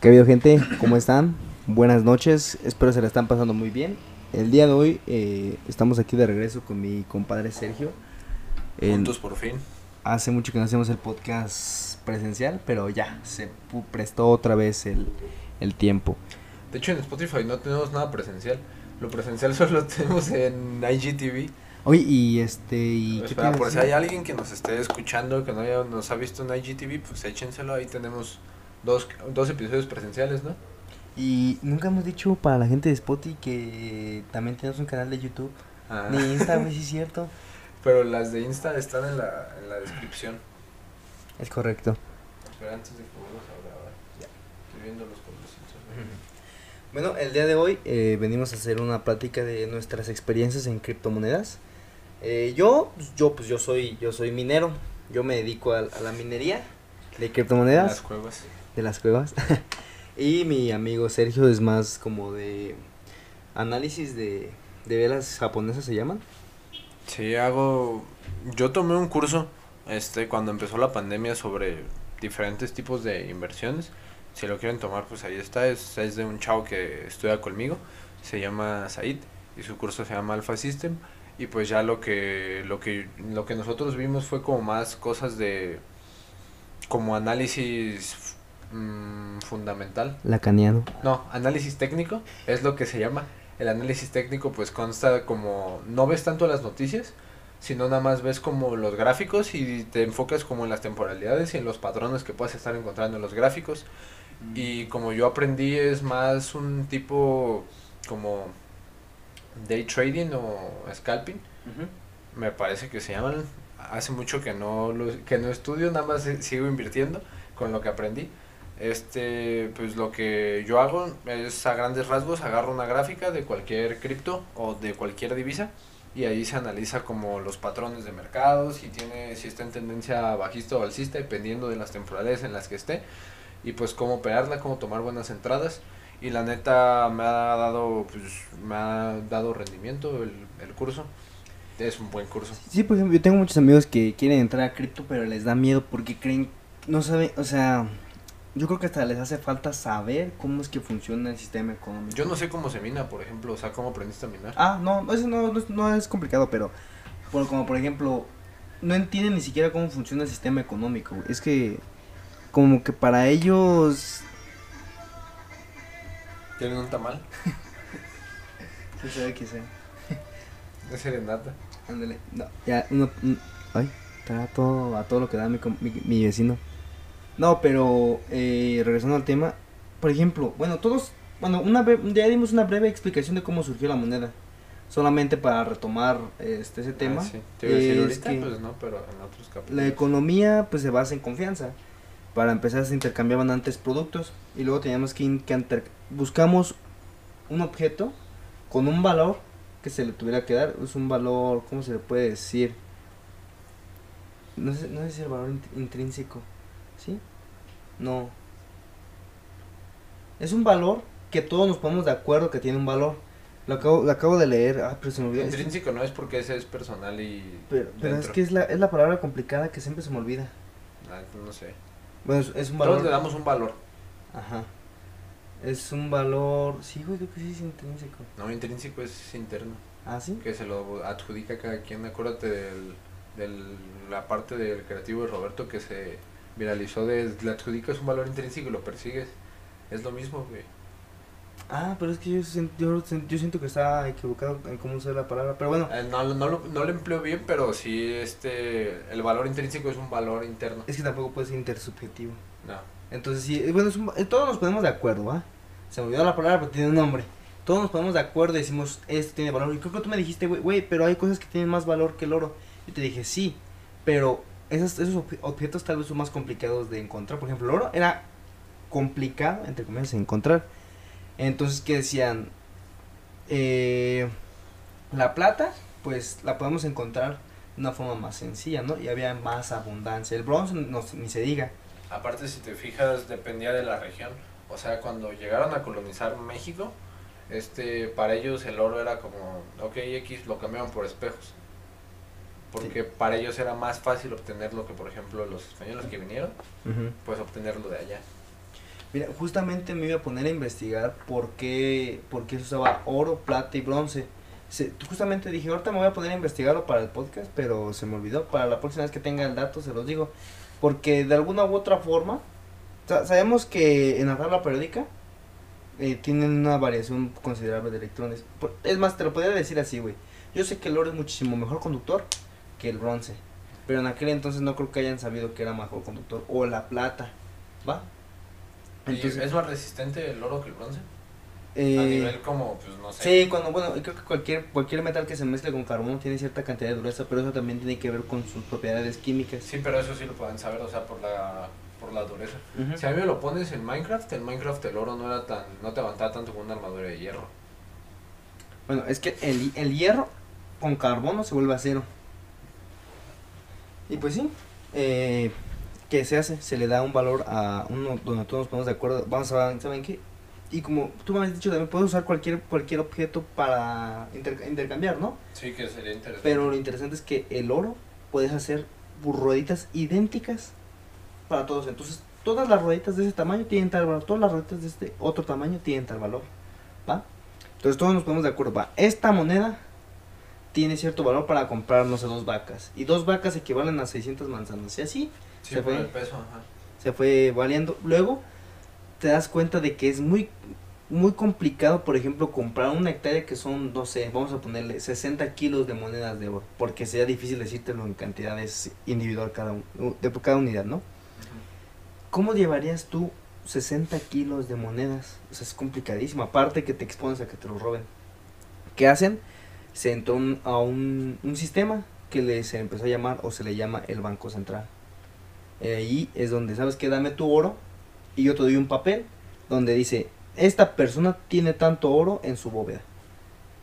¿Qué ha habido gente? ¿Cómo están? Buenas noches, espero se la están pasando muy bien. El día de hoy eh, estamos aquí de regreso con mi compadre Sergio. En- Juntos por fin. hace mucho que no hacemos el podcast presencial, pero ya, se prestó otra vez el, el tiempo. De hecho, en Spotify no tenemos nada presencial. Lo presencial solo tenemos en IGTV. Oye, y este... Y, ¿qué te Espera, iba a por si hay alguien que nos esté escuchando, que no haya, nos ha visto en IGTV, pues échenselo. Ahí tenemos dos, dos episodios presenciales, ¿no? Y nunca hemos dicho para la gente de Spotify que también tenemos un canal de YouTube. Ah, Ni Insta, es cierto. Pero las de Insta están en la, en la descripción. Es correcto. Espera, antes de que vuelvas a grabar. Estoy viendo los. Bueno, el día de hoy eh, venimos a hacer una plática de nuestras experiencias en criptomonedas. Eh, yo, pues, yo, pues yo soy, yo soy minero. Yo me dedico a, a la minería de criptomonedas Las cuevas. De las cuevas. y mi amigo Sergio es más como de análisis de, de velas japonesas se llaman. Sí, hago. Yo tomé un curso este cuando empezó la pandemia sobre diferentes tipos de inversiones. Si lo quieren tomar, pues ahí está. Es, es de un chavo que estudia conmigo. Se llama Said y su curso se llama Alpha System. Y pues ya lo que lo que lo que nosotros vimos fue como más cosas de como análisis mm, fundamental. Lacaniano. No, análisis técnico es lo que se llama. El análisis técnico pues consta como no ves tanto las noticias, sino nada más ves como los gráficos y te enfocas como en las temporalidades y en los patrones que puedes estar encontrando en los gráficos. Y como yo aprendí es más un tipo como day trading o scalping, me parece que se llaman. Hace mucho que no lo, que no estudio, nada más sigo invirtiendo con lo que aprendí. Este, pues lo que yo hago es a grandes rasgos agarro una gráfica de cualquier cripto o de cualquier divisa y ahí se analiza como los patrones de mercado, si tiene si está en tendencia bajista o alcista dependiendo de las temporales en las que esté y pues cómo operarla, cómo tomar buenas entradas y la neta me ha dado pues me ha dado rendimiento el, el curso. Es un buen curso. Sí, por ejemplo, yo tengo muchos amigos que quieren entrar a cripto, pero les da miedo porque creen, no saben, o sea, yo creo que hasta les hace falta saber cómo es que funciona el sistema económico. Yo no sé cómo se mina, por ejemplo, o sea, cómo aprendiste a minar. Ah, no, eso no, no, es- no es complicado, pero por, como por ejemplo, no entienden ni siquiera cómo funciona el sistema económico. Es que como que para ellos... ¿Tienen un tamal? ¿Qué sabe qué sea? De serenata. Ándale, no, ya, uno, un- ay, todo, a todo lo que da mi, mi, mi vecino. No, pero, eh, regresando al tema, por ejemplo, bueno, todos, bueno, una ya dimos una breve explicación de cómo surgió la moneda. Solamente para retomar este ese tema. Ah, sí. Te iba a decir ahorita, que pues no, pero en otros capítulos. La economía pues se basa en confianza. Para empezar se intercambiaban antes productos y luego teníamos que, que buscamos un objeto con un valor que se le tuviera que dar. Es un valor, ¿cómo se le puede decir? No sé, no sé si el valor int- intrínseco. No. Es un valor que todos nos ponemos de acuerdo que tiene un valor. Lo acabo, lo acabo de leer. Ah, pero se me olvidó. Intrínseco no es porque ese es personal y. pero, pero es que es la, es la palabra complicada que siempre se me olvida. Ah, no sé. Bueno, es, es un Todos valor. le damos un valor. Ajá. Es un valor. Sí, güey, creo que sí es intrínseco. No, intrínseco es interno. Ah, sí. Que se lo adjudica a cada quien. Acuérdate del, del, la parte del creativo de Roberto que se viralizó de. Le adjudicas un valor intrínseco y lo persigues. Es lo mismo, güey. Ah, pero es que yo, yo, yo siento que está equivocado en cómo usar la palabra. Pero bueno, Eh, no, no, lo, no lo empleo bien, pero sí, este. El valor intrínseco es un valor interno. es que tampoco puede ser intersubjetivo. No. Entonces, sí, eh, bueno, es un- eh, todos nos ponemos de acuerdo, ¿va? Se me olvidó la palabra, pero tiene un nombre. Todos nos ponemos de acuerdo y decimos, esto tiene valor. Y creo que tú me dijiste, güey, güey, pero hay cosas que tienen más valor que el oro. Yo te dije, sí, pero esos, esos ob- objetos tal vez son más complicados de encontrar. Por ejemplo, el oro era complicado, entre comillas, de encontrar. Entonces, ¿qué decían? Eh, la plata, pues la podemos encontrar de una forma más sencilla, ¿no? Y había más abundancia. El bronce, no, ni se diga. Aparte, si te fijas, dependía de la región. O sea, cuando llegaron a colonizar México, este, para ellos el oro era como, ok, X lo cambiaban por espejos. Porque para ellos era más fácil obtenerlo que, por ejemplo, los españoles que vinieron, pues obtenerlo de allá. Mira, justamente me iba a poner a investigar por qué, por qué se usaba oro, plata y bronce. Se, justamente dije, ahorita me voy a poner a investigarlo para el podcast, pero se me olvidó. Para la próxima vez que tenga el dato se los digo. Porque de alguna u otra forma, sa- sabemos que en la tabla periódica eh, tienen una variación considerable de electrones. Por- Es más, te lo podría decir así, güey. Yo sé que el oro es muchísimo mejor conductor que el bronce. Pero en aquel entonces no creo que hayan sabido que era mejor conductor. O la plata, ¿va? ¿Y Entonces, ¿Es más resistente el oro que el bronce? A eh, nivel como, pues no sé. Sí, cuando, bueno, creo que cualquier, cualquier metal que se mezcle con carbono tiene cierta cantidad de dureza, pero eso también tiene que ver con sus propiedades químicas. Sí, pero eso sí lo pueden saber, o sea, por la, por la dureza. Si a mí me lo pones en Minecraft, en Minecraft el oro no era tan, no te aguantaba tanto con una armadura de hierro. Bueno, es que el, el hierro con carbono se vuelve acero. Y pues sí, eh, ¿qué se hace? Se le da un valor a uno donde todos nos ponemos de acuerdo. Vamos a ver, ¿saben qué? Y como tú me has dicho, también puedes usar cualquier, cualquier objeto para inter- intercambiar, ¿no? Sí, que sería interesante. Pero lo interesante es que el oro puedes hacer rueditas idénticas para todos. Entonces, todas las rueditas de ese tamaño tienen tal valor. Todas las rueditas de este otro tamaño tienen tal valor. ¿Va? Entonces, todos nos ponemos de acuerdo. Va, esta moneda tiene cierto valor para comprar, no sé, dos vacas. Y dos vacas equivalen a 600 manzanas. Y así sí, se fue. el peso, ajá. se fue valiendo. Luego te das cuenta de que es muy muy complicado, por ejemplo, comprar una hectárea que son, no sé, vamos a ponerle 60 kilos de monedas de oro, porque sería difícil decírtelo en cantidades individual cada, un- de cada unidad, ¿no? ¿Cómo llevarías tú 60 kilos de monedas? O sea, es complicadísimo, aparte que te expones a que te lo roben. ¿Qué hacen? Se entró un- a un, un sistema que le, se empezó a llamar, o se le llama el Banco Central. Eh, ahí es donde, ¿sabes qué? Dame tu oro y yo te doy un papel donde dice, esta persona tiene tanto oro en su bóveda.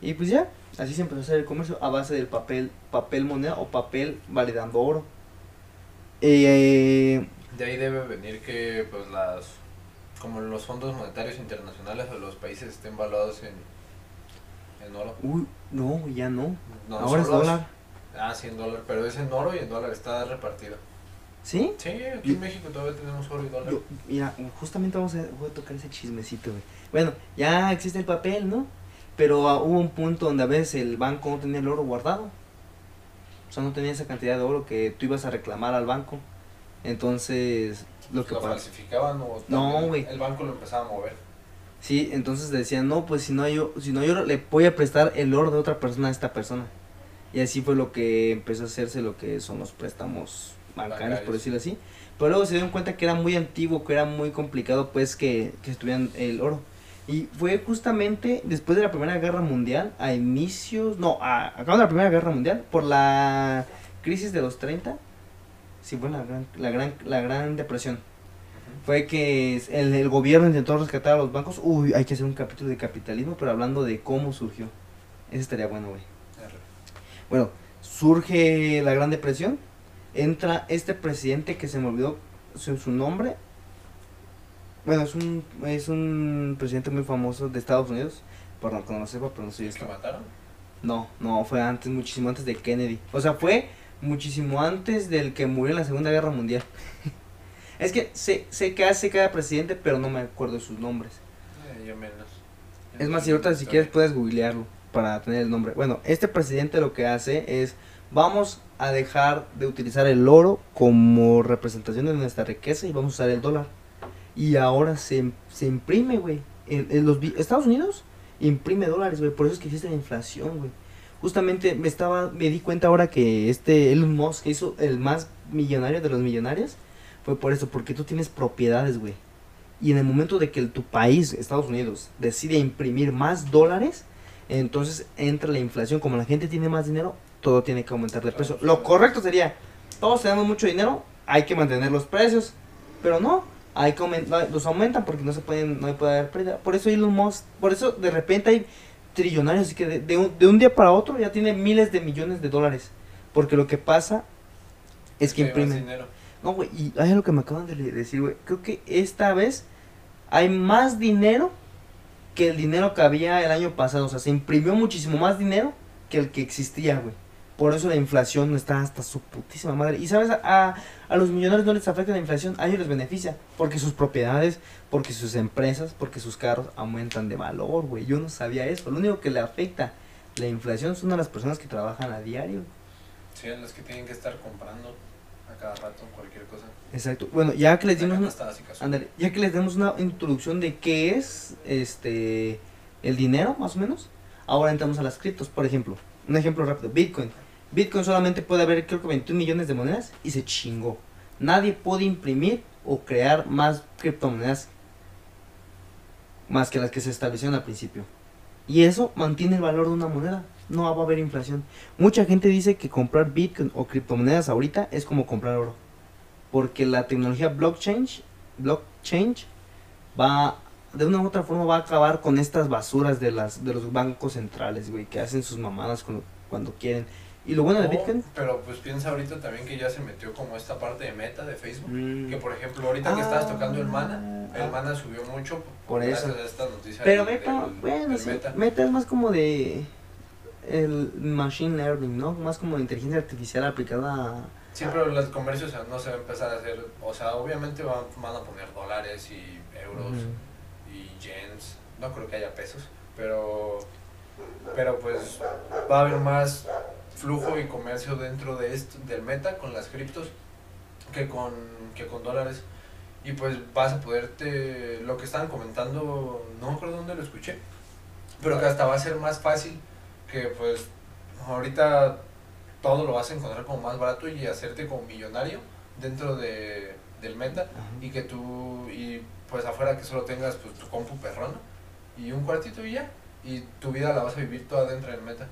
Y pues ya, así se empezó a hacer el comercio a base del papel, papel moneda o papel validando oro. Eh, De ahí debe venir que, pues, las, como los fondos monetarios internacionales o los países estén valuados en, en oro. uy, no, ya no. No, Ahora es dólar. Ah, sí, en dólar, pero es en oro y en dólar está repartido. ¿Sí? Sí, aquí Yo- en México todavía tenemos oro y dólar. Yo, mira, justamente vamos a, voy a tocar ese chismecito, güey. Bueno, ya existe el papel, ¿no? Pero ah, hubo un punto donde a veces el banco no tenía el oro guardado. O sea, no tenía esa cantidad de oro que tú ibas a reclamar al banco. Entonces, lo que ¿Lo pasa. falsificaban o No, güey. el banco lo empezaba a mover? Sí, entonces decían, no, pues si no hay, o- si no oro, le voy a prestar el oro de otra persona a esta persona. Y así fue lo que empezó a hacerse lo que son los préstamos bancarios, por decirlo así. Pero luego se dieron cuenta que era muy antiguo, que era muy complicado, pues, que, que estuvieran el oro. Y fue justamente después de la Primera Guerra Mundial, a inicios, no, a, de la Primera Guerra Mundial, por la crisis de los 30, sí fue la gran, la gran, la gran depresión fue que el, el gobierno intentó rescatar a los bancos. Uy, hay que hacer un capítulo de capitalismo, pero hablando de cómo surgió. Ese estaría bueno, güey. Bueno, surge la Gran Depresión. Entra este presidente que se me olvidó su, su nombre. Bueno, es un, es un presidente muy famoso de Estados Unidos. Perdón, que no lo sepa, pero no soy ¿Es que mataron? No, no, fue antes, muchísimo antes de Kennedy. O sea, fue muchísimo antes del que murió en la Segunda Guerra Mundial. es que sé, sé que hace cada presidente, pero no me acuerdo de sus nombres. Eh, yo menos. Es más, si ahorita si quieres puedes googlearlo para tener el nombre. Bueno, este presidente lo que hace es, vamos a dejar de utilizar el oro como representación de nuestra riqueza y vamos a usar el dólar. Y ahora se, se imprime, güey. En, en los, Estados Unidos imprime dólares, güey. Por eso es que existe la inflación, güey. Justamente me estaba, me di cuenta ahora que este Elon Musk que hizo el más millonario de los millonarios fue por eso, porque tú tienes propiedades, güey. Y en el momento de que tu país, Estados Unidos, decide imprimir más dólares, entonces entra la inflación. Como la gente tiene más dinero, todo tiene que aumentar de precio. Lo correcto sería, todos tenemos mucho dinero, hay que mantener los precios. Pero no, hay que aumentar, los aumentan porque no se pueden, no puede haber pérdida. Por eso Elon Musk, por eso de repente hay trillonarios, así que de, de un, de un día para otro ya tiene miles de millones de dólares. Porque lo que pasa es que imprimen. dinero. No, güey, y hay algo que me acaban de decir, güey. Creo que esta vez hay más dinero que el dinero que había el año pasado. O sea, se imprimió muchísimo más dinero que el que existía, güey. Por eso la inflación está hasta su putísima madre. Y sabes, a, a los millonarios no les afecta la inflación, a ellos les beneficia. Porque sus propiedades, porque sus empresas, porque sus carros aumentan de valor, güey. Yo no sabía eso. Lo único que le afecta la inflación son a las personas que trabajan a diario. Sí, a los que tienen que estar comprando a cada rato cualquier cosa. Exacto. Bueno, ya que les dimos una, ya que les demos una introducción de qué es este el dinero, más o menos, ahora entramos a las criptos. Por ejemplo, un ejemplo rápido, Bitcoin. Bitcoin solamente puede haber creo que 21 millones de monedas y se chingó. Nadie puede imprimir o crear más criptomonedas más que las que se establecieron al principio. Y eso mantiene el valor de una moneda. No va a haber inflación. Mucha gente dice que comprar Bitcoin o criptomonedas ahorita es como comprar oro. Porque la tecnología blockchain, blockchain va de una u otra forma va a acabar con estas basuras de las de los bancos centrales, güey, que hacen sus mamadas con- cuando quieren. Y lo bueno de No, Bitcoin Pero pues piensa ahorita también que ya se metió como esta parte de meta de Facebook. Mm. Que por ejemplo, ahorita que estabas tocando el mana, Ah, el mana subió mucho Por gracias eso. a esta noticia Pero del- Meta, del- bueno, del sí, meta. Meta es más como de el machine learning, ¿no? Más como inteligencia artificial aplicada a Sí, pero los comercios no se va a empezar a hacer, o sea, obviamente van, van a poner dólares y euros y yens, no creo que haya pesos, pero pero pues va a haber más flujo y comercio dentro de esto, del meta con las criptos que con que con dólares. Y pues vas a poderte lo que estaban comentando, no me acuerdo dónde lo escuché, pero que hasta va a ser más fácil que pues ahorita todo lo vas a encontrar como más barato y hacerte como millonario dentro de, del meta Ajá. y que tú y pues afuera que solo tengas pues tu compu perrona y un cuartito y ya y tu vida la vas a vivir toda dentro del meta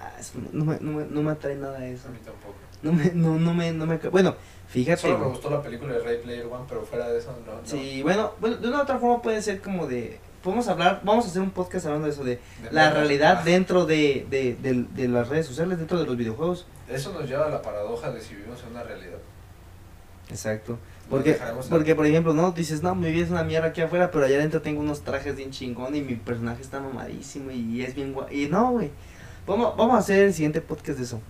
Ah, eso no, me, no, me, no me atrae nada eso. a mí tampoco No me, no, no me, no me, bueno, fíjate. solo me gustó la película de Ray Player One pero fuera de eso no, no. Sí, bueno, bueno, de una u otra forma puede ser como de, podemos hablar, vamos a hacer un podcast hablando de eso, de De la realidad Ah, dentro de, de, de, de las redes sociales, dentro de los videojuegos. eso nos lleva a la paradoja de si vivimos en una realidad Exacto. Porque, porque por ejemplo, no, dices, no, mi vida es una mierda aquí afuera, pero allá adentro tengo unos trajes bien chingón y mi personaje está mamadísimo y es bien guay. Y no, güey. Vamos, vamos a hacer el siguiente podcast de eso.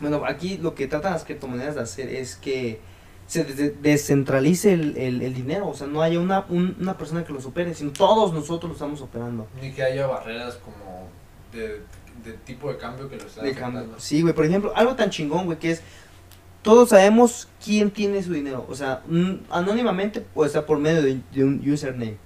Bueno, aquí lo que tratan las criptomonedas de hacer es que se des- descentralice el, el, el dinero, o sea, no haya una, un- una persona que lo supere, sino todos nosotros lo estamos operando. ni que haya barreras como de, de tipo de cambio que lo están De cambio. Sí, güey, por ejemplo, algo tan chingón, güey, que es, todos sabemos quién tiene su dinero, o sea, anónimamente, o sea, por medio de, de un username.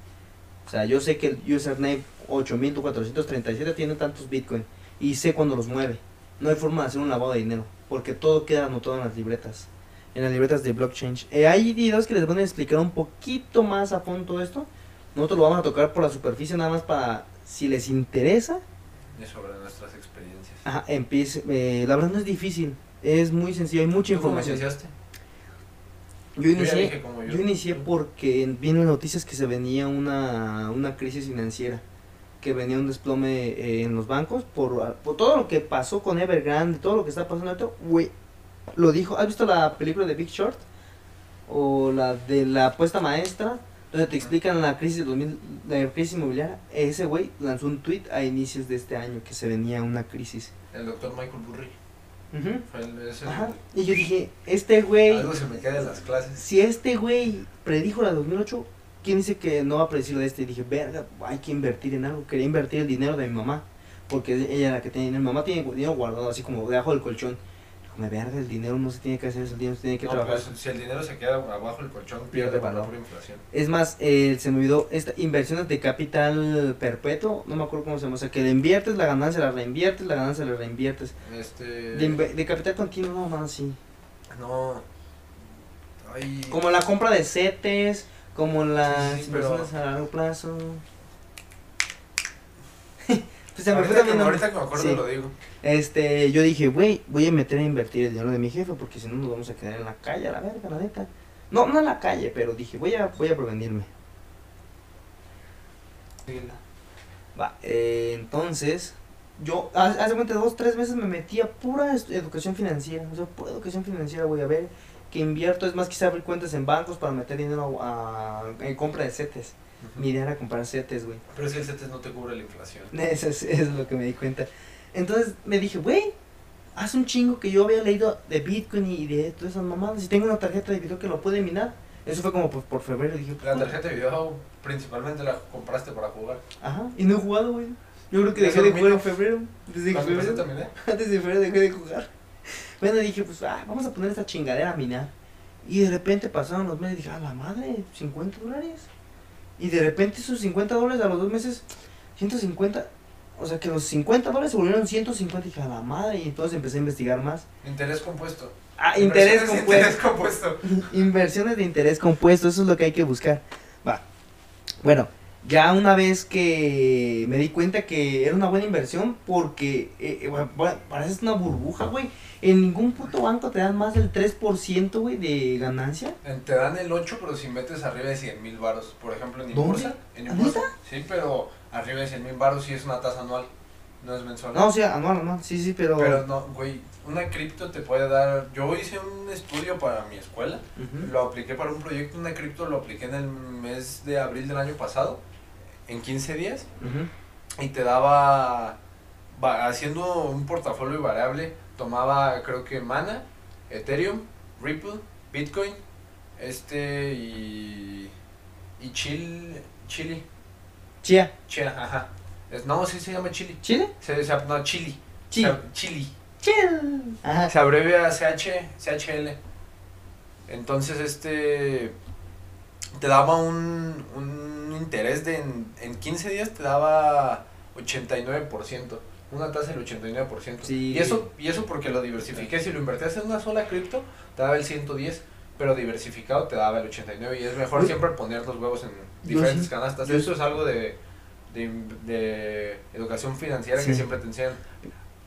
O sea, yo sé que el username 8437 tiene tantos bitcoin y sé cuándo los mueve. No hay forma de hacer un lavado de dinero, porque todo queda anotado en las libretas, en las libretas de blockchain. Eh, hay videos que les van a explicar un poquito más a fondo esto. Nosotros lo vamos a tocar por la superficie nada más para, si les interesa, y sobre nuestras experiencias Ajá, empiece, eh, la verdad no es difícil, es muy sencillo, hay mucha ¿Tú cómo información. iniciaste? Yo inicié, yo. yo inicié porque vi en las noticias que se venía una, una crisis financiera, que venía un desplome eh, en los bancos por, por todo lo que pasó con Evergrande, todo lo que está pasando güey, lo dijo, ¿has visto la película de Big Short? O la de la apuesta maestra, donde te explican la crisis, de 2000, la crisis inmobiliaria, ese güey lanzó un tweet a inicios de este año que se venía una crisis. El doctor Michael Burry. Ujú. Fue el, es el- Ajá. Y yo dije, este güey, algo se me queda en las clases. si este güey predijo la 2008, ¿quién dice que no va a predecir la de este? Y dije, verga, hay que invertir en algo. Quería invertir el dinero de mi mamá, porque ella era la que tenía dinero. Mi mamá tiene dinero guardado así como debajo del colchón. Me verga, el dinero no se tiene que hacer eso, el dinero se tiene que No, trabajar. si el dinero se queda abajo del colchón, Pierde valor. por inflación. Es más, eh, se me olvidó, esta, inversiones de capital perpetuo, no me acuerdo cómo se llama, o sea, que le inviertes la ganancia, la reinviertes, la ganancia, la reinviertes. Este. De, capital continuo, no, más así. No. Ay. Como la compra de CETES, como las Sí, sí, pero- inversiones a largo plazo. Pues se me fue ahorita, que, también, me- ¿no? ahorita que me acuerdo Sí. lo digo. Este, yo dije, güey, voy a meter a invertir el dinero de mi jefe porque si no nos vamos a quedar en la calle, a la verga, la neta. No, no en la calle, pero dije, voy a, voy a prevenirme. Va, eh, entonces, yo, hace cuenta, dos, tres veces me metí a pura educación financiera, o sea, pura educación financiera, voy a ver que invierto, es más, quise abrir cuentas en bancos para meter dinero a, en compra de CETES. Mi idea era comprar CETES, güey. Pero si el CETES no te cubre la inflación. Eso es, lo que me di cuenta. Entonces me dije, güey, hace un chingo que yo había leído de Bitcoin y de todas esas mamadas. Y tengo una tarjeta de video que lo puede minar. Eso fue como por, por febrero. Dije, La tarjeta de video principalmente la compraste para jugar. Ajá, y no he jugado, güey. Yo creo que ¿Eso dejé de jugar en febrero. Desde ¿Cuándo febrero. empezaste también, eh? Antes de febrero dejé de jugar. Bueno, dije, pues, ah, vamos a poner esta chingadera a minar. Y de repente pasaron los meses y dije, a la madre, 50 dólares. Y de repente esos 50 dólares a los dos meses, 150. O sea que los 50 dólares se volvieron 150. Y dije, a la madre. Y entonces empecé a investigar más. Interés compuesto. Ah, interés compuesto. Interés compuesto. Inversiones de interés compuesto, eso es lo que hay que buscar. Va. Bueno, ya una vez que me di cuenta que era una buena inversión, porque eh, eh, bueno, pareces una burbuja, güey. En ningún puto banco te dan más del 3%, güey, de ganancia. En- Te dan el 8, pero si metes arriba de 100 mil baros. Por ejemplo, en ¿Dónde? Inbursa. En ¿Ah, Inbursa. Sí, pero arriba de 100 mil baros sí es una tasa anual. No es mensual. No, sea, anual, anual, sí, sí, pero... Pero no, güey, una cripto te puede dar. Yo hice un estudio para mi escuela, lo apliqué para un proyecto, una cripto lo apliqué en el mes de abril del año pasado, en 15 días, y te daba. va- haciendo un portafolio variable, tomaba creo que Mana, Ethereum, Ripple, Bitcoin, este y. y Chile. Chile. Chía. Chia, ajá. Es- no, sí se llama Chile. ¿Chile? Se, se, no, Chile. Chi. Se- Chile. Chill. Ajá. Se abrevia CH, CHL. Entonces, este. Te daba un, un interés de. En, en 15 días te daba 89%. Una tasa del 89%. Sí. Y eso, y eso porque lo diversifiqué. Si lo invertías en una sola cripto, te daba el 110. Pero diversificado te daba el 89. Y es mejor Uy. siempre poner los huevos en diferentes canastas. yo Eso es algo de, de, de educación financiera que Sí. siempre te enseñan.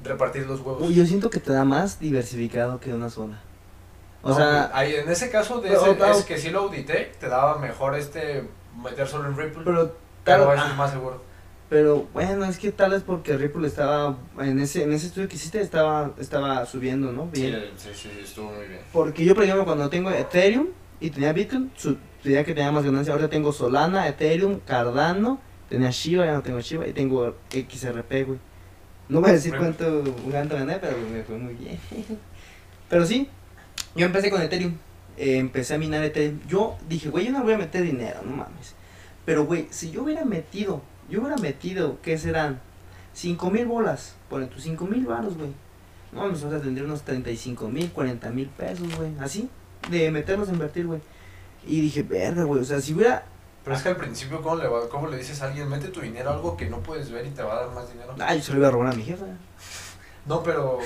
Repartir los huevos. Uy, yo siento que te da más diversificado que una sola. O No, sea, ahí, en ese caso de pero, ese, es que sí lo audité, te daba mejor este meter solo en Ripple, pero, pero eso es más seguro. Pero bueno, es que tal vez porque Ripple estaba en ese en ese estudio que hiciste estaba estaba subiendo, ¿no? Sí, Bien. sí, sí, estuvo muy bien. Porque yo por ejemplo cuando tengo Ethereum y tenía Bitcoin, su, tenía que tenía más ganancia. Ahora tengo Solana, Ethereum, Cardano, tenía Shiba, ya no tengo Shiba y tengo XRP, güey. No voy a decir cuánto cuánto gané, pero me fue muy bien. Pero sí, yo empecé con Ethereum. eh, empecé a minar Ethereum. Yo dije, güey, yo no voy a meter dinero, no mames. Pero, güey, si yo hubiera metido, yo hubiera metido, ¿qué serán? 5 mil bolas. Ponen tus 5 mil baros, güey. No, nos vas a tendría unos 35 mil, 40 mil pesos, güey. Así, de meterlos a invertir, güey. Y dije, verga, güey. O sea, si hubiera. Pero es que al principio, ¿cómo le, va- ¿cómo le dices a alguien, mete tu dinero a algo que no puedes ver y te va a dar más dinero? Ay, yo se lo iba a robar a mi jefa. No, pero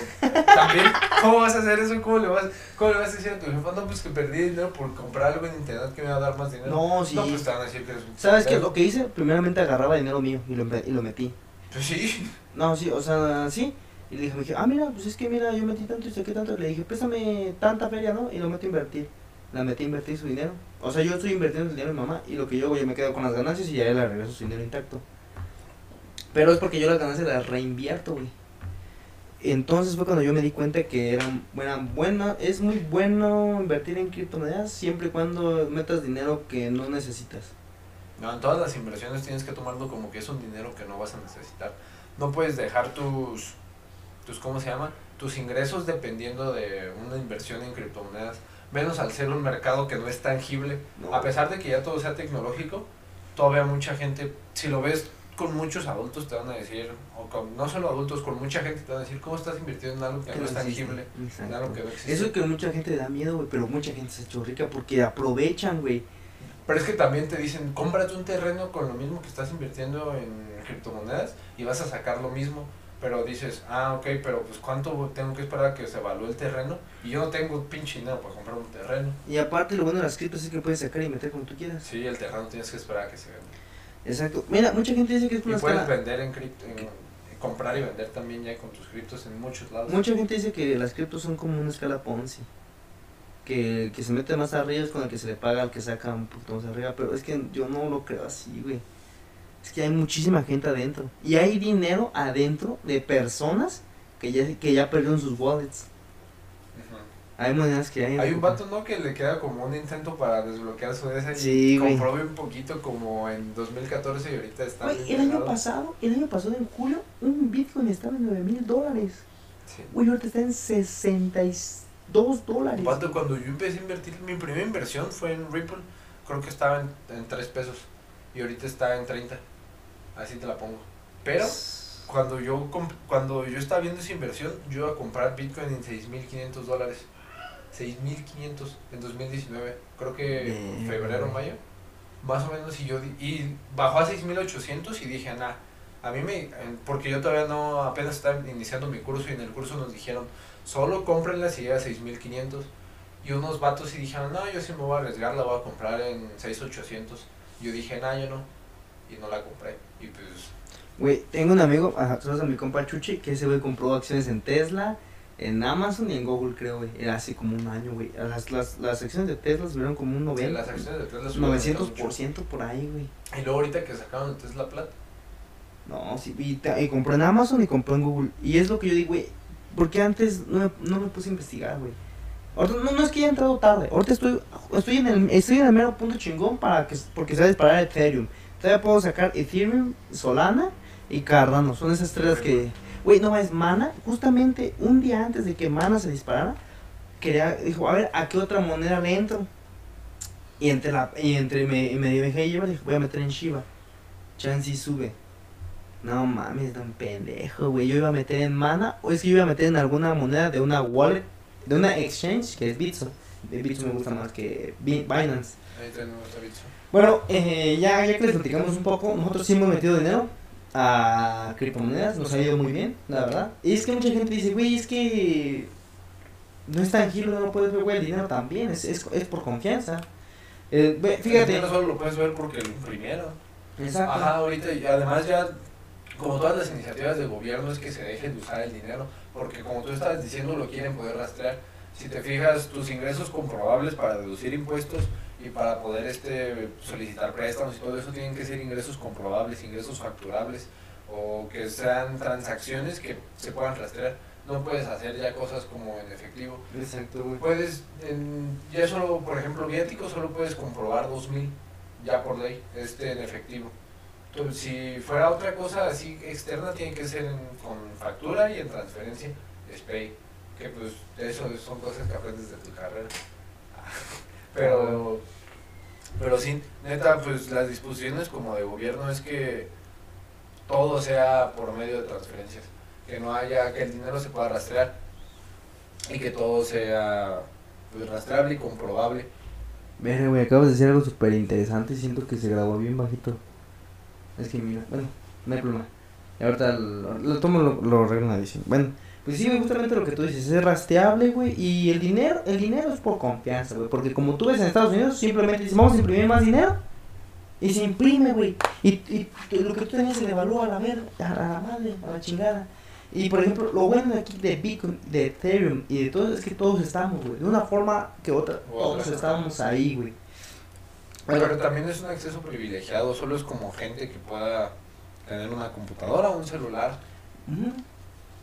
también, ¿cómo vas a hacer eso? ¿Cómo le vas, cómo le vas a decir a tu jefa? No, pues que perdí dinero por comprar algo en internet que me va a dar más dinero. No, sí. No, pues te van a decir que eres un ¿Sabes qué? Lo que hice, primeramente agarraba dinero mío y lo, y lo metí. Pues sí. No, sí, o sea, sí. Y le dije, me dije, ah, mira, pues es que mira, yo metí tanto y saqué tanto. Le dije, préstame tanta feria, ¿no? Y lo meto a invertir. La metí a invertir su dinero. O sea, yo estoy invirtiendo el dinero de mi mamá y lo que yo hago, yo me quedo con las ganancias y ya le regreso su dinero intacto. Pero es porque yo las ganancias las reinvierto, güey. Entonces fue cuando yo me di cuenta que era buena, buena, es muy bueno invertir en criptomonedas siempre y cuando metas dinero que no necesitas. No, en todas las inversiones tienes que tomarlo como que es un dinero que no vas a necesitar. No puedes dejar tus, tus ¿cómo se llama? Tus ingresos dependiendo de una inversión en criptomonedas. Menos al ser un mercado que no es tangible. No. A pesar de que ya todo sea tecnológico, todavía mucha gente, si lo ves con muchos adultos te van a decir, o con no solo adultos, con mucha gente te van a decir, ¿cómo estás invirtiendo en algo que Que no es tangible? En algo que no existe. Eso que mucha gente le da miedo, güey, pero mucha gente se ha hecho rica porque aprovechan, güey. Pero es que también te dicen, cómprate un terreno con lo mismo que estás invirtiendo en criptomonedas y vas a sacar lo mismo. Pero dices, ah, ok, pero pues cuánto tengo que esperar a que se evalúe el terreno y yo no tengo pinche dinero para comprar un terreno. Y aparte lo bueno de las criptos es que puedes sacar y meter como tú quieras. Sí, el terreno tienes que esperar a que se venda. Exacto. Mira, mucha gente dice que es Y una puedes escala... vender en cripto, en- comprar y vender también ya con tus criptos en muchos lados. Mucha gente dice que las criptos son como una escala Ponzi. Que el que se mete más arriba es con el que se le paga al que saca un poquito más arriba. Pero es que yo no lo creo así, güey. Es que hay muchísima gente adentro. Y hay dinero adentro de personas que ya, que ya perdieron sus wallets. Hay monedas que hay. Hay un vato, ¿no? Que le queda como un intento para desbloquear su y Sí, güey. compró bien poquito como en 2014 y ahorita está Güey, el año pasado, el año pasado en julio, un Bitcoin estaba en 9 mil dólares. Sí. Güey, ahorita está en 62 dólares. Pato, cuando yo empecé a invertir, mi primera inversión fue en Ripple, creo que estaba en, en 3 pesos y ahorita está en 30. Así te la pongo. Pero cuando yo cuando yo estaba viendo esa inversión, yo iba a comprar Bitcoin en 6.500 dólares. 6.500 en 2019, creo que Bien. febrero, mayo. Más o menos, y yo di- y bajó a 6.800 y dije, nah, a mí me, en- porque yo todavía no, apenas estaba iniciando mi curso y en el curso nos dijeron, solo cómprenla si llega a 6.500. Y unos vatos y dijeron, no, yo sí me voy a arriesgar, la voy a comprar en 6.800. Yo dije, nah, yo no. Y no la compré. Y pues, Güey, tengo un amigo, ajá, a mi compa Chuchi, que ese güey compró acciones en Tesla, en Amazon y en Google, creo, güey. Era hace como un año, güey. Las, las, las acciones de Tesla subieron como un sí, 90, las acciones de Tesla subieron mucho. 900% por ahí, güey. Y luego ahorita que sacaron Tesla Plat, No, sí, y compró en Amazon y compró en Google. Y es lo que yo digo, güey, porque antes no me, no me puse a investigar, güey. Ahorita no, no es que haya entrado tarde, ahorita estoy, estoy en el, estoy en el mero punto chingón para que, porque se va a disparar Ethereum. Todavía puedo sacar Ethereum, Solana y Cardano, son esas tres que, güey, no es Mana, justamente un día antes de que Mana se disparara, quería, dijo, a ver, ¿a qué otra moneda le entro? Y entre la, y entre me, me dejé dije, voy a meter en Shiba. Chance sube. No mames, tan pendejo, güey. Yo iba a meter en Mana, o es que yo iba a meter en alguna moneda de una wallet, de una exchange, que es Bitso. De Bitso me gusta más que Bi- Binance. ahí tenemos a Bitso. Bueno, eh, ya, ya que les platicamos un poco, nosotros sí hemos metido dinero a criptomonedas, nos ha ido muy bien, la verdad. Y es que mucha gente dice, güey, es que no es tangible, no puedes ver, güey, el dinero también, es, es, es por confianza. Eh, El fíjate. dinero solo lo puedes ver porque lo imprimieron. Exacto. Ajá, ahorita y además ya, como todas las iniciativas del gobierno es que se dejen de usar el dinero, porque como tú estabas diciendo lo quieren poder rastrear. Si te fijas, tus ingresos comprobables para deducir impuestos y para poder este solicitar préstamos y todo eso tienen que ser ingresos comprobables, ingresos facturables o que sean transacciones que se puedan rastrear. No puedes hacer ya cosas como en efectivo. Exacto, güey. Puedes, en, ya solo, por ejemplo, viático, solo puedes comprobar 2000 ya por ley, este en efectivo. Entonces, si fuera otra cosa así externa, tiene que ser en- con factura y en transferencia, SPAY, que pues eso son cosas que aprendes de tu carrera. Pero, pero sí, neta, pues las disposiciones como de gobierno es que todo sea por medio de transferencias, que no haya, que el dinero se pueda rastrear y que todo sea pues, rastreable y comprobable. Verga, güey, acabas de decir algo súper interesante y siento que se grabó bien bajito. Es que mira, bueno, no hay problema. Y ahorita lo, lo tomo, lo, lo arreglo en la edición. Bueno, pues sí, justamente lo que tú dices, es rastreable, güey, y el dinero, el dinero es por confianza, güey, porque como tú ves en Estados Unidos, simplemente dicen, vamos a imprimir más dinero, y se imprime, güey, y, lo que tú tenías se devalúa a la verga, a la madre, a la chingada. Y por ejemplo, lo bueno de aquí de Bitcoin, de Ethereum y de todo es que todos estamos, güey, de una forma que otra, todos estamos ahí, güey. Pero también es un acceso privilegiado, solo es como gente que pueda tener una computadora o un celular.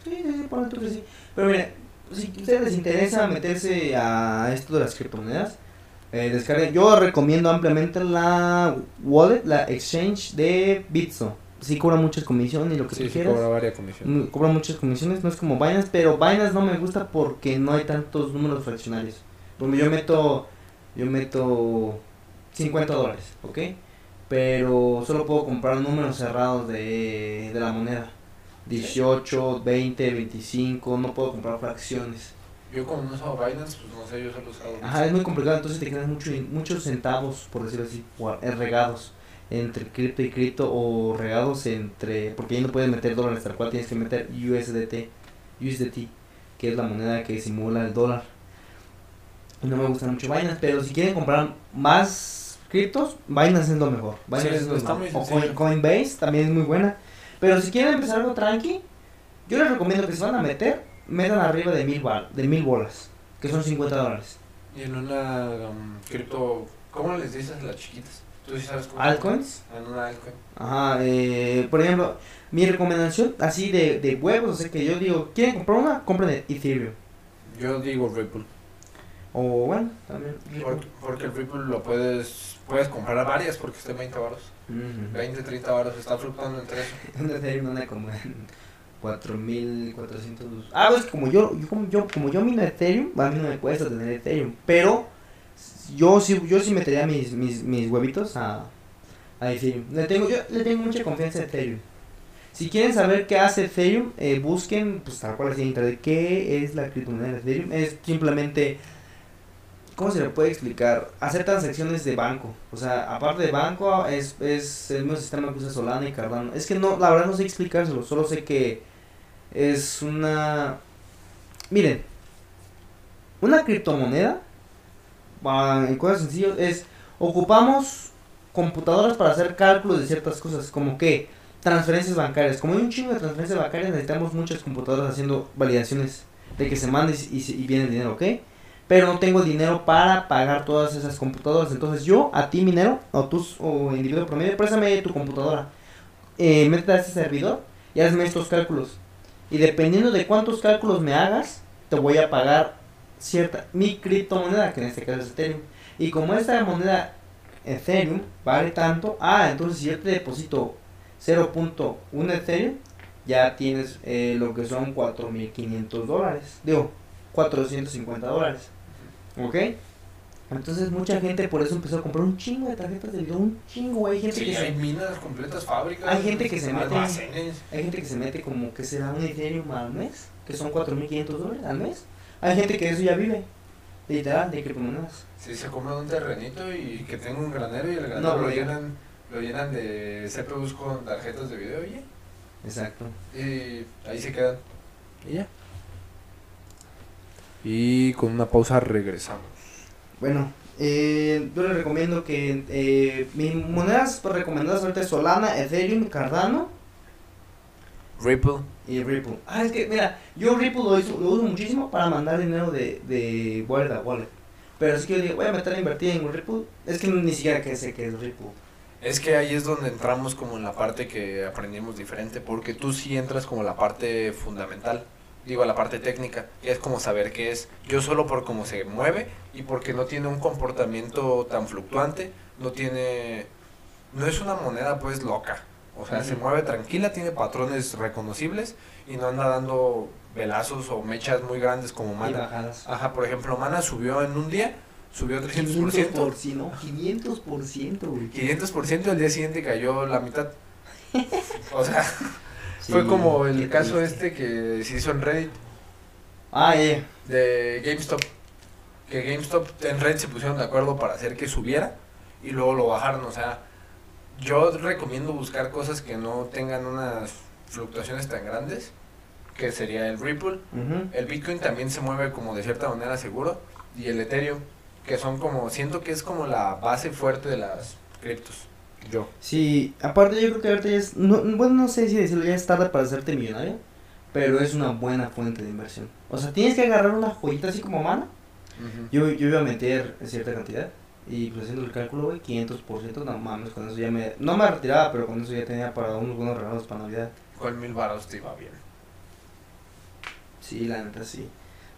Sí, sí, sí, que sí. Pero mira, si a ustedes les interesa meterse a esto de las criptomonedas, eh, descarguen. Yo recomiendo ampliamente la wallet, la exchange de Bitso. Sí cobra muchas comisiones y lo que tú quieras. varias comisiones. Mm, Cobra muchas comisiones, no es como Binance, pero Binance no me gusta porque no hay tantos números fraccionarios. Donde yo meto, yo meto 50 dólares, ¿ok? Pero solo puedo comprar números cerrados de, de la moneda. 18, 20, 25, no puedo comprar fracciones. Yo como no uso Binance, pues no sé, yo solo usado. Ajá, es muy complicado, entonces te quedan mucho, muchos centavos, por decirlo así, eh, regados entre cripto y cripto o regados entre, porque ahí no puedes meter dólares tal cual, tienes que meter USDT, USDT, que es la moneda que simula el dólar. No me gusta mucho Binance, pero si quieren comprar más criptos, Binance es lo mejor. Binance Sí, es lo mejor. O Coinbase también es muy buena. Pero si quieren empezar algo tranqui, yo les recomiendo que se van a meter, metan arriba de mil, bar- de mil bolas, que son 50 dólares. Y en una um, cripto, ¿cómo les dices a las chiquitas? ¿Tú sí sabes cómo? ¿Altcoins? En una altcoin. Ajá, eh, por ejemplo, mi recomendación así de, de huevos, o sea que yo digo, ¿quieren comprar una? Compren Ethereum. Yo digo Ripple. O bueno, también. Porque, porque el Ripple lo puedes, puedes comprar varias porque está en 20 baros. Ujú. 20, 30 baros, está fluctuando entre eso. Un Ethereum anda como en 4400. Ah, pues como yo, yo, como yo, como yo mino Ethereum, a mí no me cuesta tener Ethereum. Pero yo sí, yo sí metería mis, mis, mis huevitos a, a Ethereum. Le tengo, yo le tengo mucha confianza a Ethereum. Si quieren saber qué hace Ethereum, eh, busquen, pues tal cual así en internet, qué es la criptomoneda de Ethereum. Es simplemente, ¿cómo se le puede explicar? Hacer transacciones de banco. O sea, aparte de banco, es, es el mismo sistema que usa Solana y Cardano. Es que no, la verdad no sé explicárselo, solo sé que es una... Miren, una criptomoneda, ah, en cosas sencillas, es ocupamos computadoras para hacer cálculos de ciertas cosas, como que transferencias bancarias. Como hay un chingo de transferencias bancarias, necesitamos muchas computadoras haciendo validaciones de que se mande y, y, viene el dinero, ¿ok? Pero no tengo dinero para pagar todas esas computadoras. Entonces yo, a ti minero, o tú, o individuo promedio, préstame tu computadora. Eh, métete a ese servidor y hazme estos cálculos. Y dependiendo de cuántos cálculos me hagas, te voy a pagar cierta mi criptomoneda, que en este caso es Ethereum. Y como esta moneda Ethereum vale tanto, ah, entonces si yo te deposito 0.1 Ethereum, ya tienes eh, lo que son 4.500 dólares. Digo, 450 dólares. ¿Ok? Entonces mucha gente por eso empezó a comprar un chingo de tarjetas de video, un chingo, hay gente que hay minas completas, fábricas. Hay gente que se mete, hay gente que se mete como que se da un Ethereum al mes, que son 4.500 dólares al mes. Hay gente que eso ya vive, literal, de criptomonedas. Sí, se compra un terrenito y que tenga un granero y el granero lo llenan lo llenan de CPUs con tarjetas de video y Exacto. Y ahí se quedan. Y ya. Y con una pausa regresamos. Bueno, eh, yo les recomiendo que eh, mis monedas recomendadas ahorita es Solana, Ethereum, Cardano. Ripple. Y Ripple. Ah, es que, mira, yo Ripple lo, uso, lo uso muchísimo para mandar dinero de, de wallet a wallet. Pero si que yo digo, voy a meter a invertir en Ripple, es que ni siquiera que sé qué es Ripple. Es que ahí es donde entramos como en la parte que aprendimos diferente, porque tú sí entras como la parte fundamental, digo la parte técnica, es como saber qué es. Yo solo por cómo se mueve y porque no tiene un comportamiento tan fluctuante, no tiene, no es una moneda pues loca, o sea, se mueve tranquila, tiene patrones reconocibles y no anda dando velazos o mechas muy grandes como Mana. Ajá, por ejemplo, Mana subió en un día subió 300%. Por, sí, no, 500%, güey. 500% al día siguiente cayó la mitad. o sea, fue como el caso este que se hizo en Reddit. Ah. De GameStop. Que GameStop en Reddit se pusieron de acuerdo para hacer que subiera y luego lo bajaron. O sea, yo recomiendo buscar cosas que no tengan unas fluctuaciones tan grandes, que sería el Ripple. El Bitcoin también se mueve como de cierta manera seguro. Y el Ethereum que son como, siento que es como la base fuerte de las criptos. Yo. Sí, aparte yo creo que ahorita ya es, no, bueno, no sé si decirlo, ya es tarde para hacerte millonario, pero es una buena fuente de inversión. O sea, tienes que agarrar una joyita así como mana. yo, yo iba a meter cierta cantidad y pues haciendo el cálculo, güey, 500%, no mames, con eso ya me, no me retiraba, pero con eso ya tenía para unos buenos regalos para Navidad. Con mil baros te iba bien. Sí, la neta sí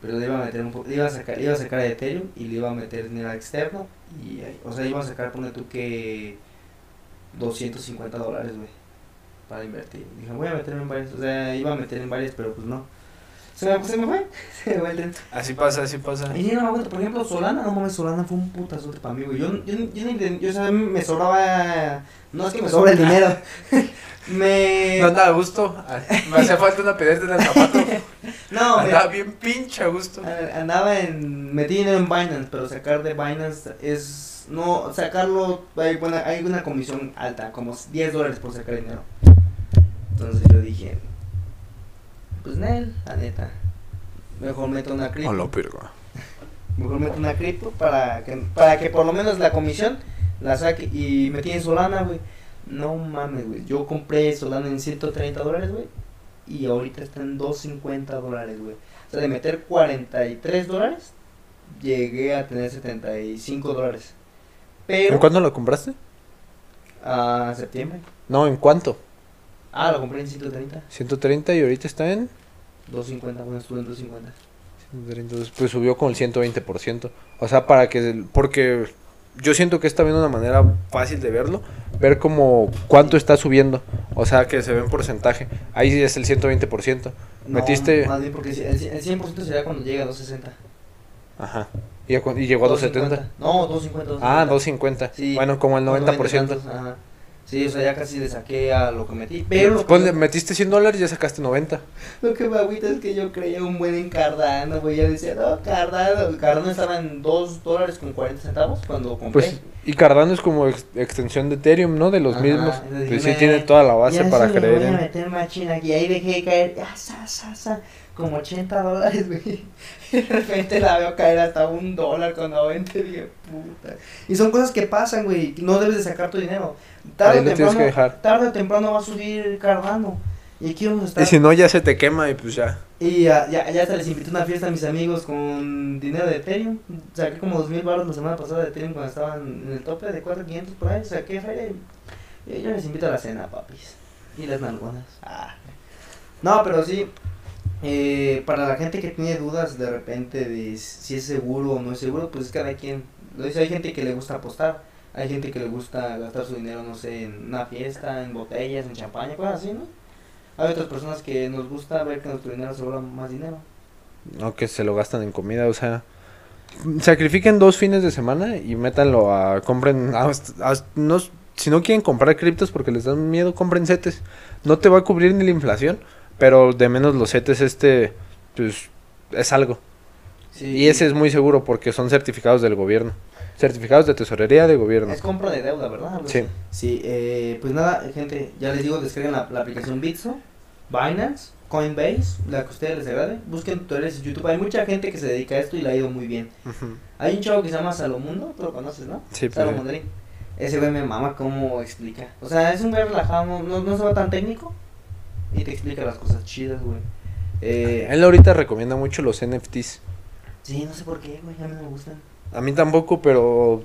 pero le iba a meter un iba a sacar, iba a sacar a Ethereum y le iba a meter dinero externo y o sea iba a sacar pone tú que 250 dólares güey para invertir dije voy a meter en varios o sea iba a meter en varios pero pues no se me, se me fue se me fue el tren. así pasa así pasa y no por ejemplo Solana no mames Solana fue un putazote para mí güey yo yo, yo, yo, yo, yo me sobraba no es que me sobra el dinero me... No andaba a gusto. Me hacía falta una pederte en el zapato. no, Andaba bien pinche a gusto. Andaba en... Metí dinero en Binance, pero sacar de Binance es... No, sacarlo... Hay, bueno, hay una comisión alta, como 10 dólares por sacar dinero. Entonces yo dije... Pues Nel, la neta. Mejor meto una cripto. Mejor meto una cripto para que, para que por lo menos la comisión la saque. Y metí en Solana, güey. No mames, güey. Yo compré Solana en 130 dólares, güey. Y ahorita está en 250 dólares, güey. O sea, de meter 43 dólares, llegué a tener 75 dólares. Pero, ¿En cuándo lo compraste? A septiembre. No, ¿en cuánto? Ah, lo compré en 130. 130 y ahorita está en 250, bueno, estuve en 250. 130, pues subió con el 120%. O sea, para que porque yo siento que es también una manera fácil de verlo, ver como cuánto está subiendo. O sea, que se ve en porcentaje. Ahí sí es el 120%. No, Metiste- Más bien porque el, el 100% sería cuando llega a 260. Ajá. ¿Y, a y llegó a 270? No, 250. Ah, 250. Sí, Bueno, como el 90%. Ajá. Sí, o sea, ya casi le saqué a lo que metí. Pero lo Pues que, le metiste 100 dólares y ya sacaste 90. lo que me agüita es que yo creía un buen en Cardano, güey. Ya decía, no, Cardano. Cardano estaba en 2 dólares con 40 centavos cuando compré. Pues, y Cardano es como ex- extensión de Ethereum, ¿no? De los Ajá, mismos. entonces Pues sí tiene toda la base Ya para creer voy a en... meter machina aquí. Ahí dejé caer, ah, sa, sa, sa, como 80 dólares, güey. De repente la veo caer hasta un dólar con 90. Dije, puta. Y son cosas que pasan, güey. No debes de sacar tu dinero. Tarde Ahí o lo tienes temprano, que dejar. tarde o temprano va a subir Cardano. Y aquí vamos a estar. Y si no, ya se te quema y pues ya. Y ya, ya, ya hasta les invité una fiesta a mis amigos con dinero de Ethereum. Saqué como dos mil baros la semana pasada de Ethereum cuando estaban en el tope de 4.500 por ahí. Saqué feria y y yo les invito a la cena, papis. Y las nalgonas. Ah. No, pero sí. Eh, para la gente que tiene dudas de repente de si es seguro o no es seguro, pues cada quien. Lo dice, hay gente que le gusta apostar. Hay gente que le gusta gastar su dinero, no sé, en una fiesta, en botellas, en champaña, cosas así, ¿no? Hay otras personas que nos gusta ver que nuestro dinero se más dinero. No que se lo gastan en comida, o sea... Sacrifiquen dos fines de semana y métanlo a... Compren... a- no, si no quieren comprar criptos porque les dan miedo, compren CETES. No te va a cubrir ni la inflación, pero de menos los CETES este... Pues es algo. Sí, Y ese es muy seguro porque son certificados del gobierno. Certificados de tesorería de gobierno. Es compra de deuda, ¿verdad? Sí. Sí, eh, pues nada, gente, ya les digo, descarguen la, la aplicación Bitso, Binance, Coinbase, la que a ustedes les agrade. Busquen tutoriales en YouTube. Hay mucha gente que se dedica a esto y le ha ido muy bien. Ujú. Hay un chavo que se llama Salomundo, tú lo conoces, ¿no? Sí, pues, Salomondrín. Ese güey me mama cómo explica. O sea, es un güey relajado, no, no, no se va tan técnico. Y te explica las cosas chidas, güey. Eh, Él ahorita recomienda mucho los NFTs. sí, no sé por qué, güey, a mí no me gustan. A mí tampoco, pero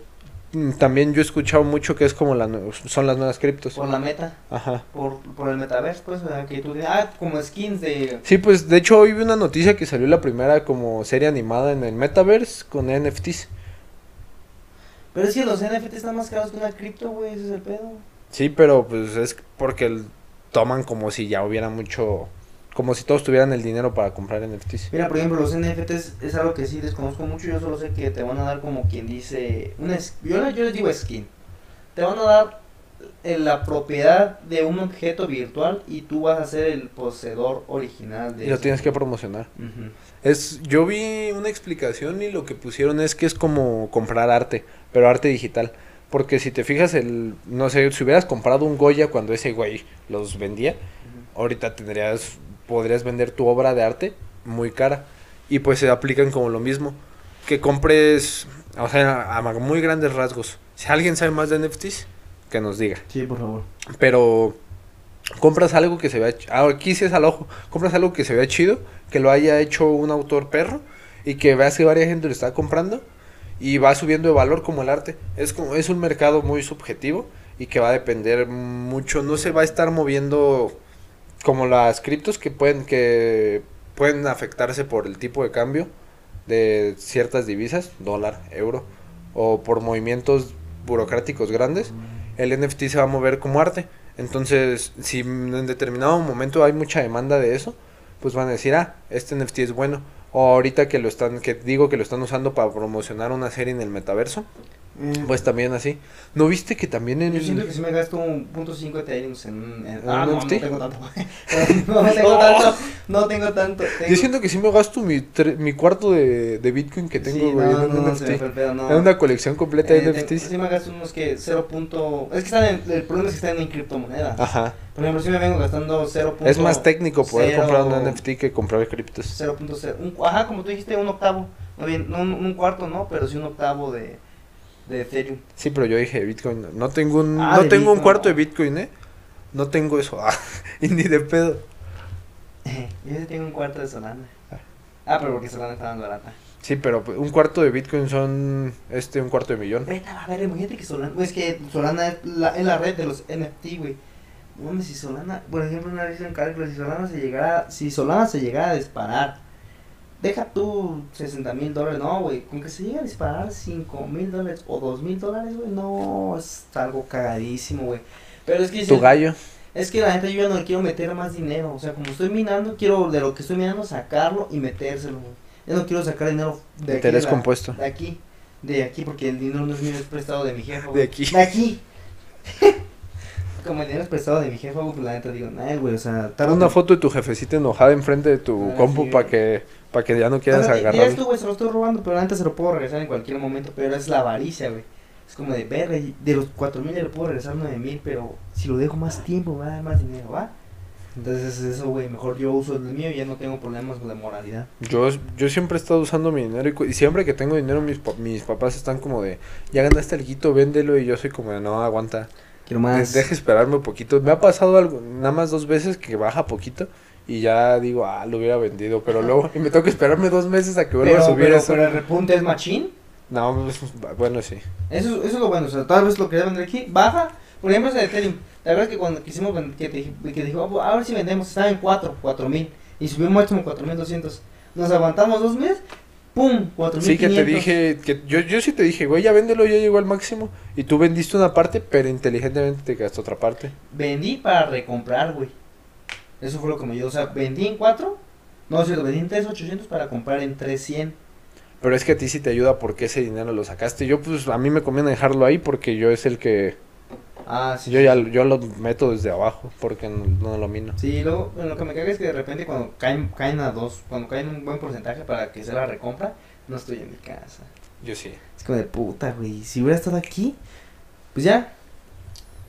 mm, también yo he escuchado mucho que es como la son las nuevas criptos. Por la meta, Ajá. por, por el metaverso, pues, o sea, que tú ah, como skins de... Sí, pues de hecho hoy vi una noticia que salió la primera como serie animada en el Metaverse con NFTs. Pero es que los NFT están más caros que una cripto, güey, ese es el pedo. Sí, pero pues es porque el- toman como si ya hubiera mucho, como si todos tuvieran el dinero para comprar NFTs. Mira, por ejemplo, los NFTs es algo que sí desconozco mucho, yo solo sé que te van a dar como quien dice, una yo, le- yo les digo skin, te van a dar eh, la propiedad de un objeto virtual y tú vas a ser el poseedor original de Y lo tienes que promocionar. Es, yo vi una explicación y lo que pusieron es que es como comprar arte, pero arte digital. Porque si te fijas, el, no sé, si hubieras comprado un Goya cuando ese güey los vendía, ahorita tendrías, podrías vender tu obra de arte muy cara. Y pues se aplican como lo mismo. Que compres, o sea, a muy grandes rasgos. Si alguien sabe más de NFTs, que nos diga. Sí, por favor. Pero compras algo que se vea, ah, aquí sí es al ojo, compras algo que se vea chido, que lo haya hecho un autor perro y que veas que varias gente lo está comprando y va subiendo de valor como el arte. Es como es un mercado muy subjetivo y que va a depender mucho, no se va a estar moviendo como las criptos que pueden que pueden afectarse por el tipo de cambio de ciertas divisas, dólar, euro o por movimientos burocráticos grandes el NFT se va a mover como arte. Entonces, si en determinado momento hay mucha demanda de eso, pues van a decir, ah, este NFT es bueno. O ahorita que lo están, que digo que lo están usando para promocionar una serie en el metaverso, pues también así. ¿No viste que también en Yo siento que si me gasto un punto cinco Ethereum en, en- ¿En ah, no, no tengo tanto. no tengo tanto, no tengo tanto. Yo tengo- siento que sí me gasto mi, tre- mi cuarto de, de Bitcoin que tengo, Sí, güey, no, en un NFT. no. En una colección completa Eh, de NFTs. Sí me gasto unos que 0. punto- Es que están en, el problema es que están en criptomonedas. Ajá. Por ejemplo, si me vengo gastando 0. Es más técnico poder cero- comprar un NFT que comprar criptos. 0.0. Un- Ajá, como tú dijiste, un octavo. No, bien, no un, un cuarto, no, pero sí un octavo de, de Ethereum. Sí, pero yo dije Bitcoin. No tengo un, Ah, no tengo un Bitcoin, cuarto no. de Bitcoin, ¿eh? No tengo eso. Ah, y ni de pedo. Yo sí tengo un cuarto de Solana. Ah, pero porque Solana está más barata. Sí, pero un cuarto de Bitcoin son este un cuarto de millón. Vete a ver, imagínate que Solana. Es que Solana es la, es la red de los NFT, güey. No si Solana, por ejemplo, una vez en cálculo, si Solana se llegara, si Solana se llegara a disparar, deja tú 60 mil dólares, no, güey, con que se llegue a disparar 5 mil dólares o 2 mil dólares, güey, no, es algo cagadísimo, güey. Pero es que Tu gallo. es que la neta yo ya no le quiero meter más dinero. O sea, como estoy minando, quiero de lo que estoy minando sacarlo y metérselo, güey. Ya no quiero sacar dinero de aquí. Interés la- compuesto. De aquí. De aquí, porque el dinero no es mío, es prestado de mi jefa, De aquí. De aquí. como el dinero es prestado de mi jefa, güey, pues la neta digo, nah, güey, o sea, tarde Una foto de tu jefecita enojada enfrente de tu Ah, compu sí, para que, para que ya no quieras O sea, dirás agarrarlo. tú, güey, se lo estoy robando, pero antes se lo puedo regresar en cualquier momento, pero es la avaricia, güey. Es como de, verga, de los cuatro mil ya le puedo regresar nueve mil, pero si lo dejo más tiempo me va a dar más dinero, ¿va? Entonces eso, güey, mejor yo uso el mío y ya no tengo problemas de moralidad. Yo, yo siempre he estado usando mi dinero y, y siempre que tengo dinero mis, mis papás están como de, ya ganaste el guito, véndelo y yo soy como de, no, aguanta, Quiero más. deja esperarme un poquito. Me ha pasado algo, nada más dos veces que baja poquito y ya digo, ah, lo hubiera vendido, pero luego, y me tengo que esperarme dos meses a que vuelva pero, a subir pero, eso. pero el repunte es machín. No, pues, bueno, sí. Eso, eso es lo bueno, o sea, tal vez lo quería vender aquí, baja, por ejemplo ese de Ethereum, la verdad es que cuando quisimos vender, que, te que dijo, "Oh, a ver si vendemos, estaba en 4, 4 mil, y subió máximo 4 mil 200, nos aguantamos dos meses, pum, 4 mil Sí, que te dije, que yo, yo sí te dije, güey, ya véndelo, ya llegó al máximo. Y tú vendiste una parte, pero inteligentemente te quedaste otra parte. Vendí para recomprar, güey, eso fue lo que me dio, o sea, vendí en 4, no, es cierto, vendí en 3,800 para comprar en 3,100, Pero es que a ti sí te ayuda porque ese dinero lo sacaste. Yo, pues, a mí me conviene dejarlo ahí porque yo es el que... ah, sí. Yo ya yo lo meto desde abajo porque no, no lo mino. Sí, luego lo que me caga es que de repente cuando caen, caen a dos, cuando caen un buen porcentaje para que sea la recompra, no estoy en mi casa. Yo sí. Es como de puta, güey. Si hubiera estado aquí, pues ya.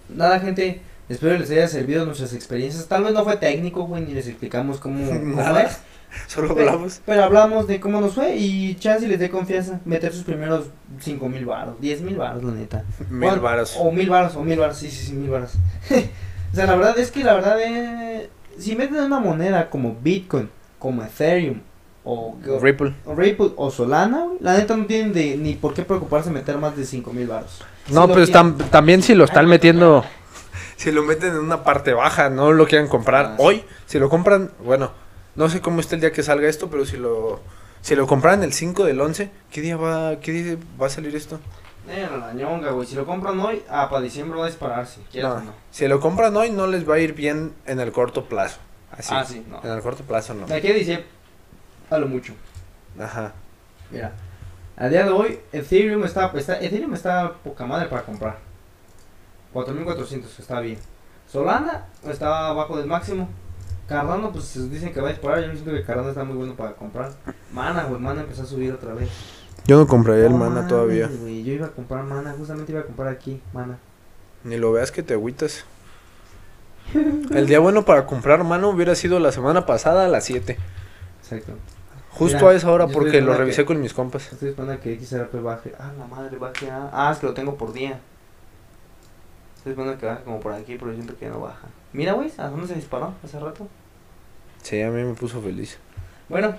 Nada, gente. Espero les haya servido nuestras experiencias. Tal vez no fue técnico, güey, ni les explicamos cómo, cómo es. Solo Pero, hablamos. pero hablamos de cómo nos fue y chance les dé confianza. Meter sus primeros cinco mil baros, diez mil baros, la neta. Mil Bueno, varos. O mil baros, o mil baros, sí, sí, sí, mil baros. o sea, la verdad es que la verdad es... Si meten una moneda como Bitcoin, como Ethereum, o, Ripple. o Ripple o Solana, güey, la neta no tienen de, ni por qué preocuparse meter más de cinco mil baros. No, Si lo pues tam- también si lo están metiendo... Si lo meten en una parte baja, no lo quieran comprar Ah, sí. hoy. Si lo compran, bueno, no sé cómo está el día que salga esto, pero si lo... Si lo compraran el 5 del 11, ¿qué día va, qué día va a salir esto? Eh, la ñonga, güey. Si lo compran hoy, ah, para diciembre va a dispararse. ¿Quieres No? Si lo compran hoy, no les va a ir bien en el corto plazo. Así. Ah, sí, no. En el corto plazo no. De aquí diciembre, a lo mucho. Ajá. Mira, a día de hoy, Ethereum está, está, Ethereum está poca madre para comprar. 4400, está bien. Solana está abajo del máximo. Cardano, pues dicen que va a disparar. Yo siento que Cardano está muy bueno para comprar. Mana, güey, Mana empezó a subir otra vez. Yo no compraría el No mana todavía. güey, Yo iba a comprar Mana, justamente iba a comprar aquí, Mana. Ni lo veas que te agüitas. El día bueno para comprar mano hubiera sido la semana pasada a las 7. Exacto. Justo Mira, a esa hora porque lo revisé que- con mis compas. Estoy esperando a que XRP baje. Ah, la madre, baje a. Ah, es que lo tengo por día. Estoy esperando a que baje como por aquí, pero yo siento que ya no baja. Mira, güey, ¿a dónde se disparó hace rato? Sí, a mí me puso feliz. Bueno,